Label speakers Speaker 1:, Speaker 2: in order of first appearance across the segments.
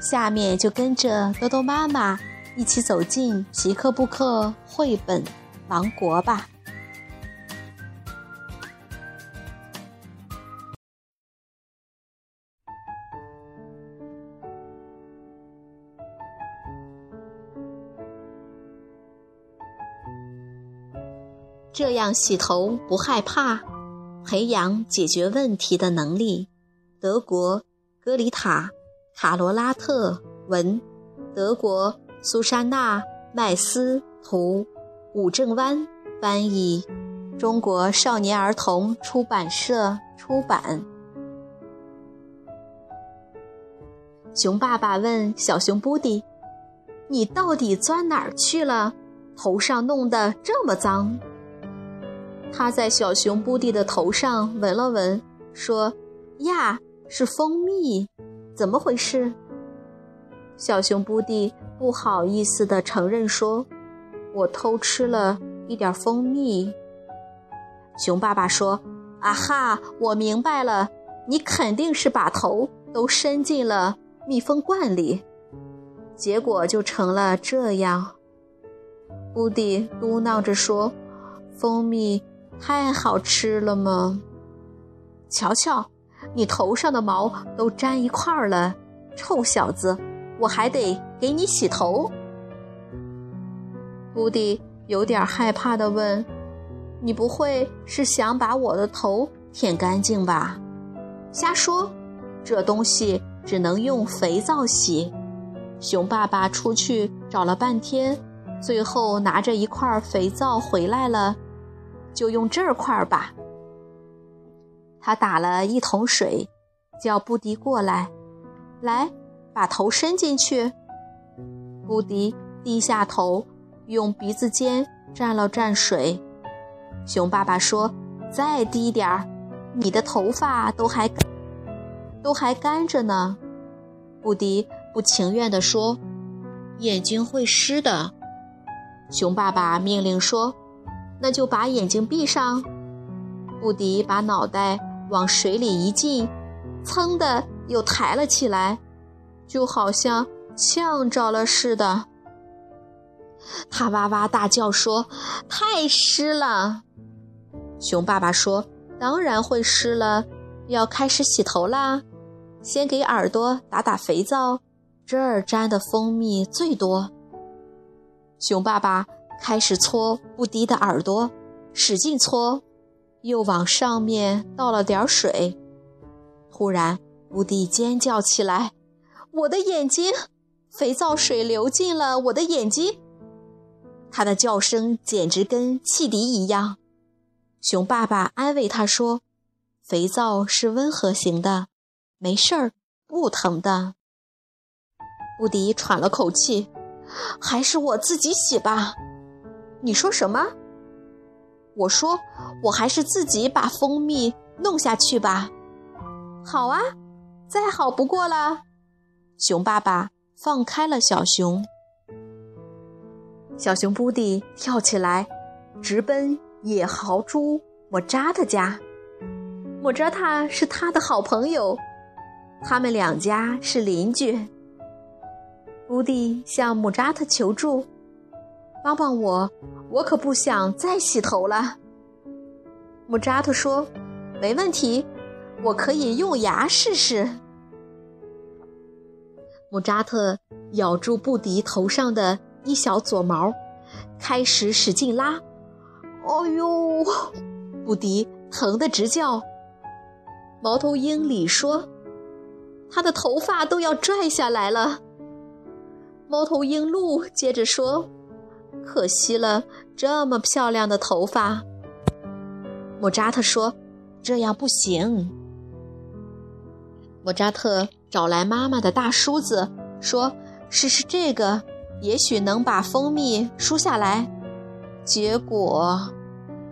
Speaker 1: 下面就跟着多多妈妈一起走进皮克布克绘本王国吧。这样洗头不害怕，培养解决问题的能力。德国，格里塔。卡罗拉特文，德国苏珊娜麦斯图，武正湾翻译，中国少年儿童出版社出版。熊爸爸问小熊布迪：“你到底钻哪儿去了？头上弄得这么脏。”他在小熊布迪的头上闻了闻，说：“呀，是蜂蜜。”怎么回事？小熊布迪不好意思地承认说：“我偷吃了一点蜂蜜。”熊爸爸说：“啊哈，我明白了，你肯定是把头都伸进了蜜蜂罐里，结果就成了这样。”布迪嘟囔着说：“蜂蜜太好吃了吗？瞧瞧。”你头上的毛都粘一块儿了，臭小子！我还得给你洗头。布迪有点害怕的问：“你不会是想把我的头舔干净吧？”瞎说，这东西只能用肥皂洗。熊爸爸出去找了半天，最后拿着一块肥皂回来了，就用这块儿吧。他打了一桶水，叫布迪过来，来，把头伸进去。布迪低下头，用鼻子尖蘸了蘸水。熊爸爸说：“再低点儿，你的头发都还都还干着呢。”布迪不情愿地说：“眼睛会湿的。”熊爸爸命令说：“那就把眼睛闭上。”布迪把脑袋。往水里一浸，噌的又抬了起来，就好像呛着了似的。他哇哇大叫说：“太湿了！”熊爸爸说：“当然会湿了，要开始洗头啦。先给耳朵打打肥皂，这儿沾的蜂蜜最多。”熊爸爸开始搓布迪的耳朵，使劲搓。又往上面倒了点水，突然，布迪尖叫起来：“我的眼睛！肥皂水流进了我的眼睛！”他的叫声简直跟汽笛一样。熊爸爸安慰他说：“肥皂是温和型的，没事儿，不疼的。”布迪喘了口气：“还是我自己洗吧。”你说什么？我说，我还是自己把蜂蜜弄下去吧。好啊，再好不过了。熊爸爸放开了小熊，小熊布迪跳起来，直奔野豪猪莫扎特家。莫扎特是他的好朋友，他们两家是邻居。布迪向莫扎特求助。帮帮我，我可不想再洗头了。莫扎特说：“没问题，我可以用牙试试。”莫扎特咬住布迪头上的一小撮毛，开始使劲拉。哎呦，布迪疼得直叫。猫头鹰里说：“他的头发都要拽下来了。”猫头鹰鹿接着说。可惜了，这么漂亮的头发。莫扎特说：“这样不行。”莫扎特找来妈妈的大梳子，说：“试试这个，也许能把蜂蜜梳下来。结果，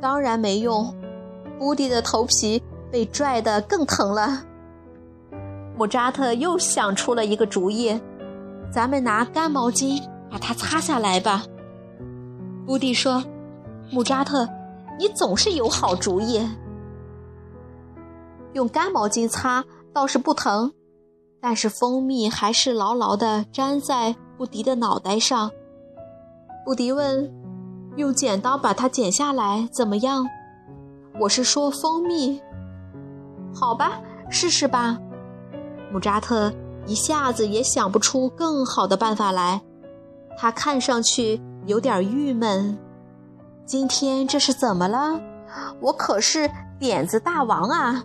Speaker 1: 当然没用。乌迪的头皮被拽得更疼了。莫扎特又想出了一个主意：“咱们拿干毛巾把它擦下来吧。”布迪说：“莫扎特，你总是有好主意。用干毛巾擦倒是不疼，但是蜂蜜还是牢牢地粘在布迪的脑袋上。”布迪问：“用剪刀把它剪下来怎么样？”我是说蜂蜜，好吧，试试吧。穆扎特一下子也想不出更好的办法来，他看上去有点郁闷。今天这是怎么了？我可是点子大王啊！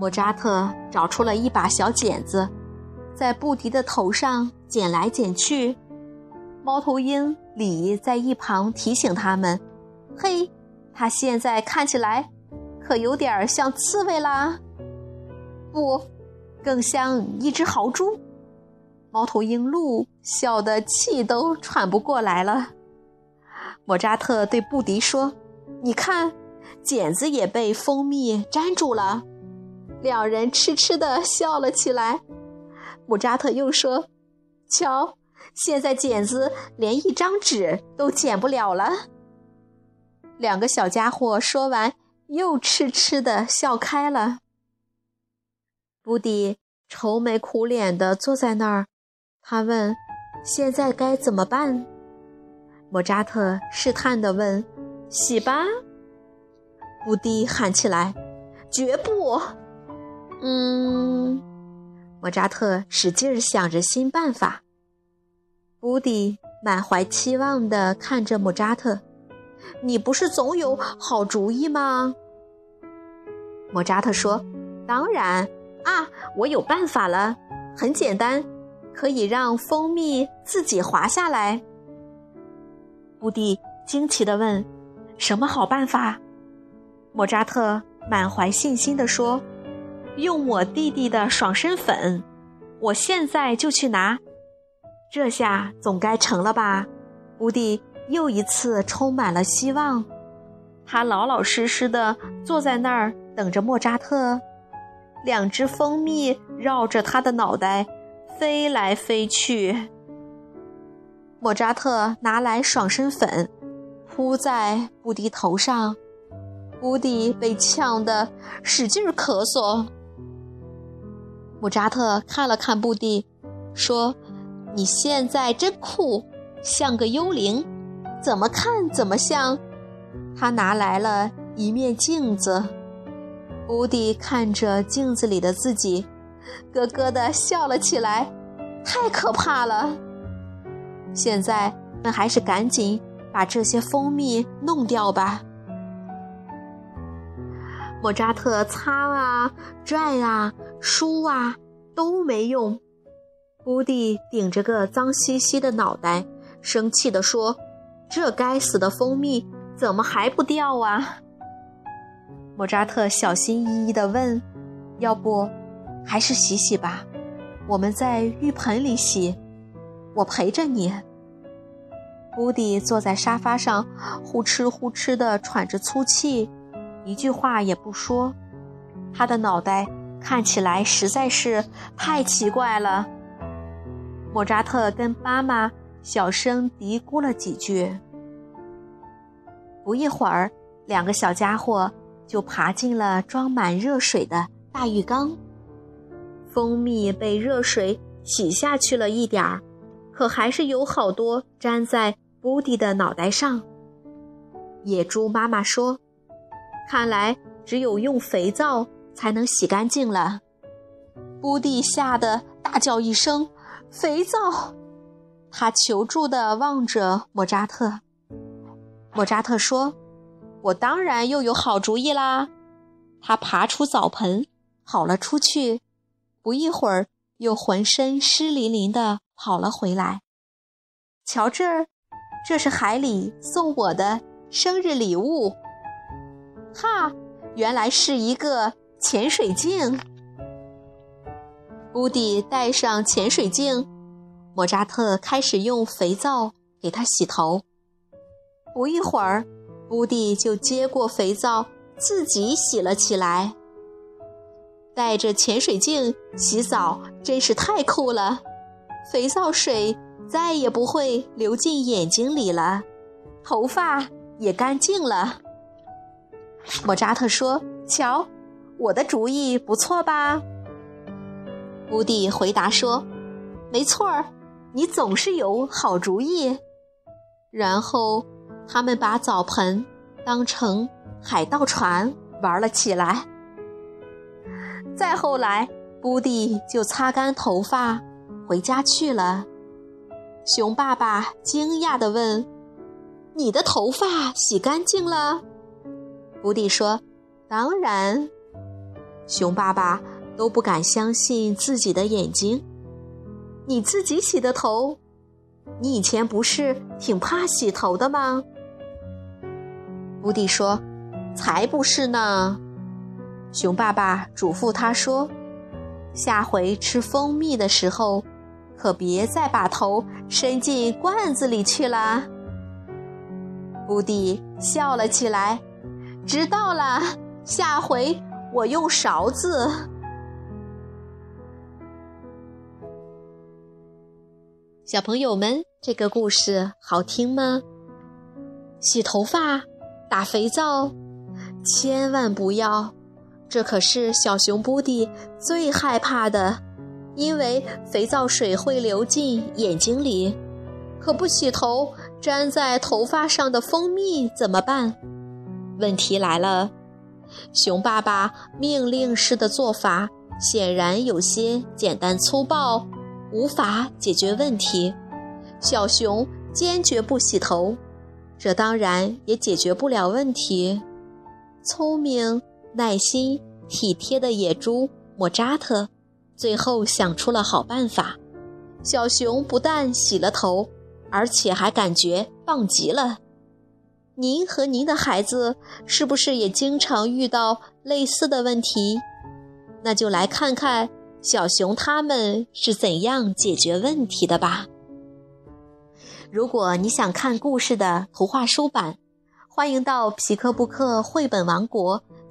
Speaker 1: 莫扎特找出了一把小剪子，在布迪的头上剪来剪去。猫头鹰李在一旁提醒他们。嘿，他现在看起来可有点像刺猬啦，不，更像一只豪猪。猫头鹰鹿笑得气都喘不过来了。莫扎特对布迪说：“你看，剪子也被蜂蜜粘住了。”两人痴痴地笑了起来。莫扎特又说：“瞧，现在剪子连一张纸都剪不了了。”两个小家伙说完，又痴痴地笑开了。布迪愁眉苦脸地坐在那儿，他问：“现在该怎么办？”莫扎特试探地问：“洗吧？”布迪喊起来：“绝不！”嗯，莫扎特使劲想着新办法。布迪满怀期望地看着莫扎特。你不是总有好主意吗？莫扎特说：“当然啊，我有办法了，很简单，可以让蜂蜜自己滑下来。”布迪惊奇地问：“什么好办法？”莫扎特满怀信心地说：“用我弟弟的爽身粉，我现在就去拿，这下总该成了吧？”布迪。又一次充满了希望，他老老实实的坐在那儿等着莫扎特。两只蜂蜜绕着他的脑袋飞来飞去。莫扎特拿来爽身粉，扑在布迪头上，布迪被呛得使劲咳嗽。莫扎特看了看布迪，说：“你现在真酷，像个幽灵。”怎么看怎么像，他拿来了一面镜子。布迪看着镜子里的自己，咯咯的笑了起来，太可怕了。现在，们还是赶紧把这些蜂蜜弄掉吧。莫扎特擦啊、拽啊、梳啊都没用。布迪顶着个脏兮兮的脑袋，生气地说。这该死的蜂蜜怎么还不掉啊？莫扎特小心翼翼地问：“要不，还是洗洗吧？我们在浴盆里洗，我陪着你。”布迪坐在沙发上，呼哧呼哧地喘着粗气，一句话也不说。他的脑袋看起来实在是太奇怪了。莫扎特跟妈妈。小声嘀咕了几句，不一会儿，两个小家伙就爬进了装满热水的大浴缸。蜂蜜被热水洗下去了一点儿，可还是有好多粘在布迪的脑袋上。野猪妈妈说：“看来只有用肥皂才能洗干净了。”布迪吓得大叫一声：“肥皂！”他求助地望着莫扎特。莫扎特说：“我当然又有好主意啦！”他爬出澡盆，跑了出去。不一会儿，又浑身湿淋淋的跑了回来。瞧这儿，这是海里送我的生日礼物。哈，原来是一个潜水镜。乌迪戴上潜水镜。莫扎特开始用肥皂给他洗头。不一会儿，布蒂就接过肥皂，自己洗了起来。带着潜水镜洗澡真是太酷了，肥皂水再也不会流进眼睛里了，头发也干净了。莫扎特说：“瞧，我的主意不错吧？”乌蒂回答说：“没错儿，你总是有好主意。”然后他们把澡盆当成海盗船玩了起来。再后来，布蒂就擦干头发回家去了。熊爸爸惊讶地问：“你的头发洗干净了？”布蒂说：“当然。”熊爸爸都不敢相信自己的眼睛。“你自己洗的头？你以前不是挺怕洗头的吗？”布蒂说：“才不是呢。”熊爸爸嘱咐他说：“下回吃蜂蜜的时候，可别再把头伸进罐子里去了。”布蒂笑了起来。知道了，下回我用勺子。小朋友们，这个故事好听吗？洗头发、打肥皂，千万不要！这可是小熊布迪最害怕的，因为肥皂水会流进眼睛里。可不洗头，粘在头发上的蜂蜜怎么办？问题来了，熊爸爸命令式的做法显然有些简单粗暴，无法解决问题。小熊坚决不洗头，这当然也解决不了问题。聪明、耐心、体贴的野猪莫扎特最后想出了好办法。小熊不但洗了头，而且还感觉棒极了。您和您的孩子是不是也经常遇到类似的问题？那就来看看小熊他们是怎样解决问题的吧。如果你想看故事的图画书版，欢迎到皮克布克绘本王国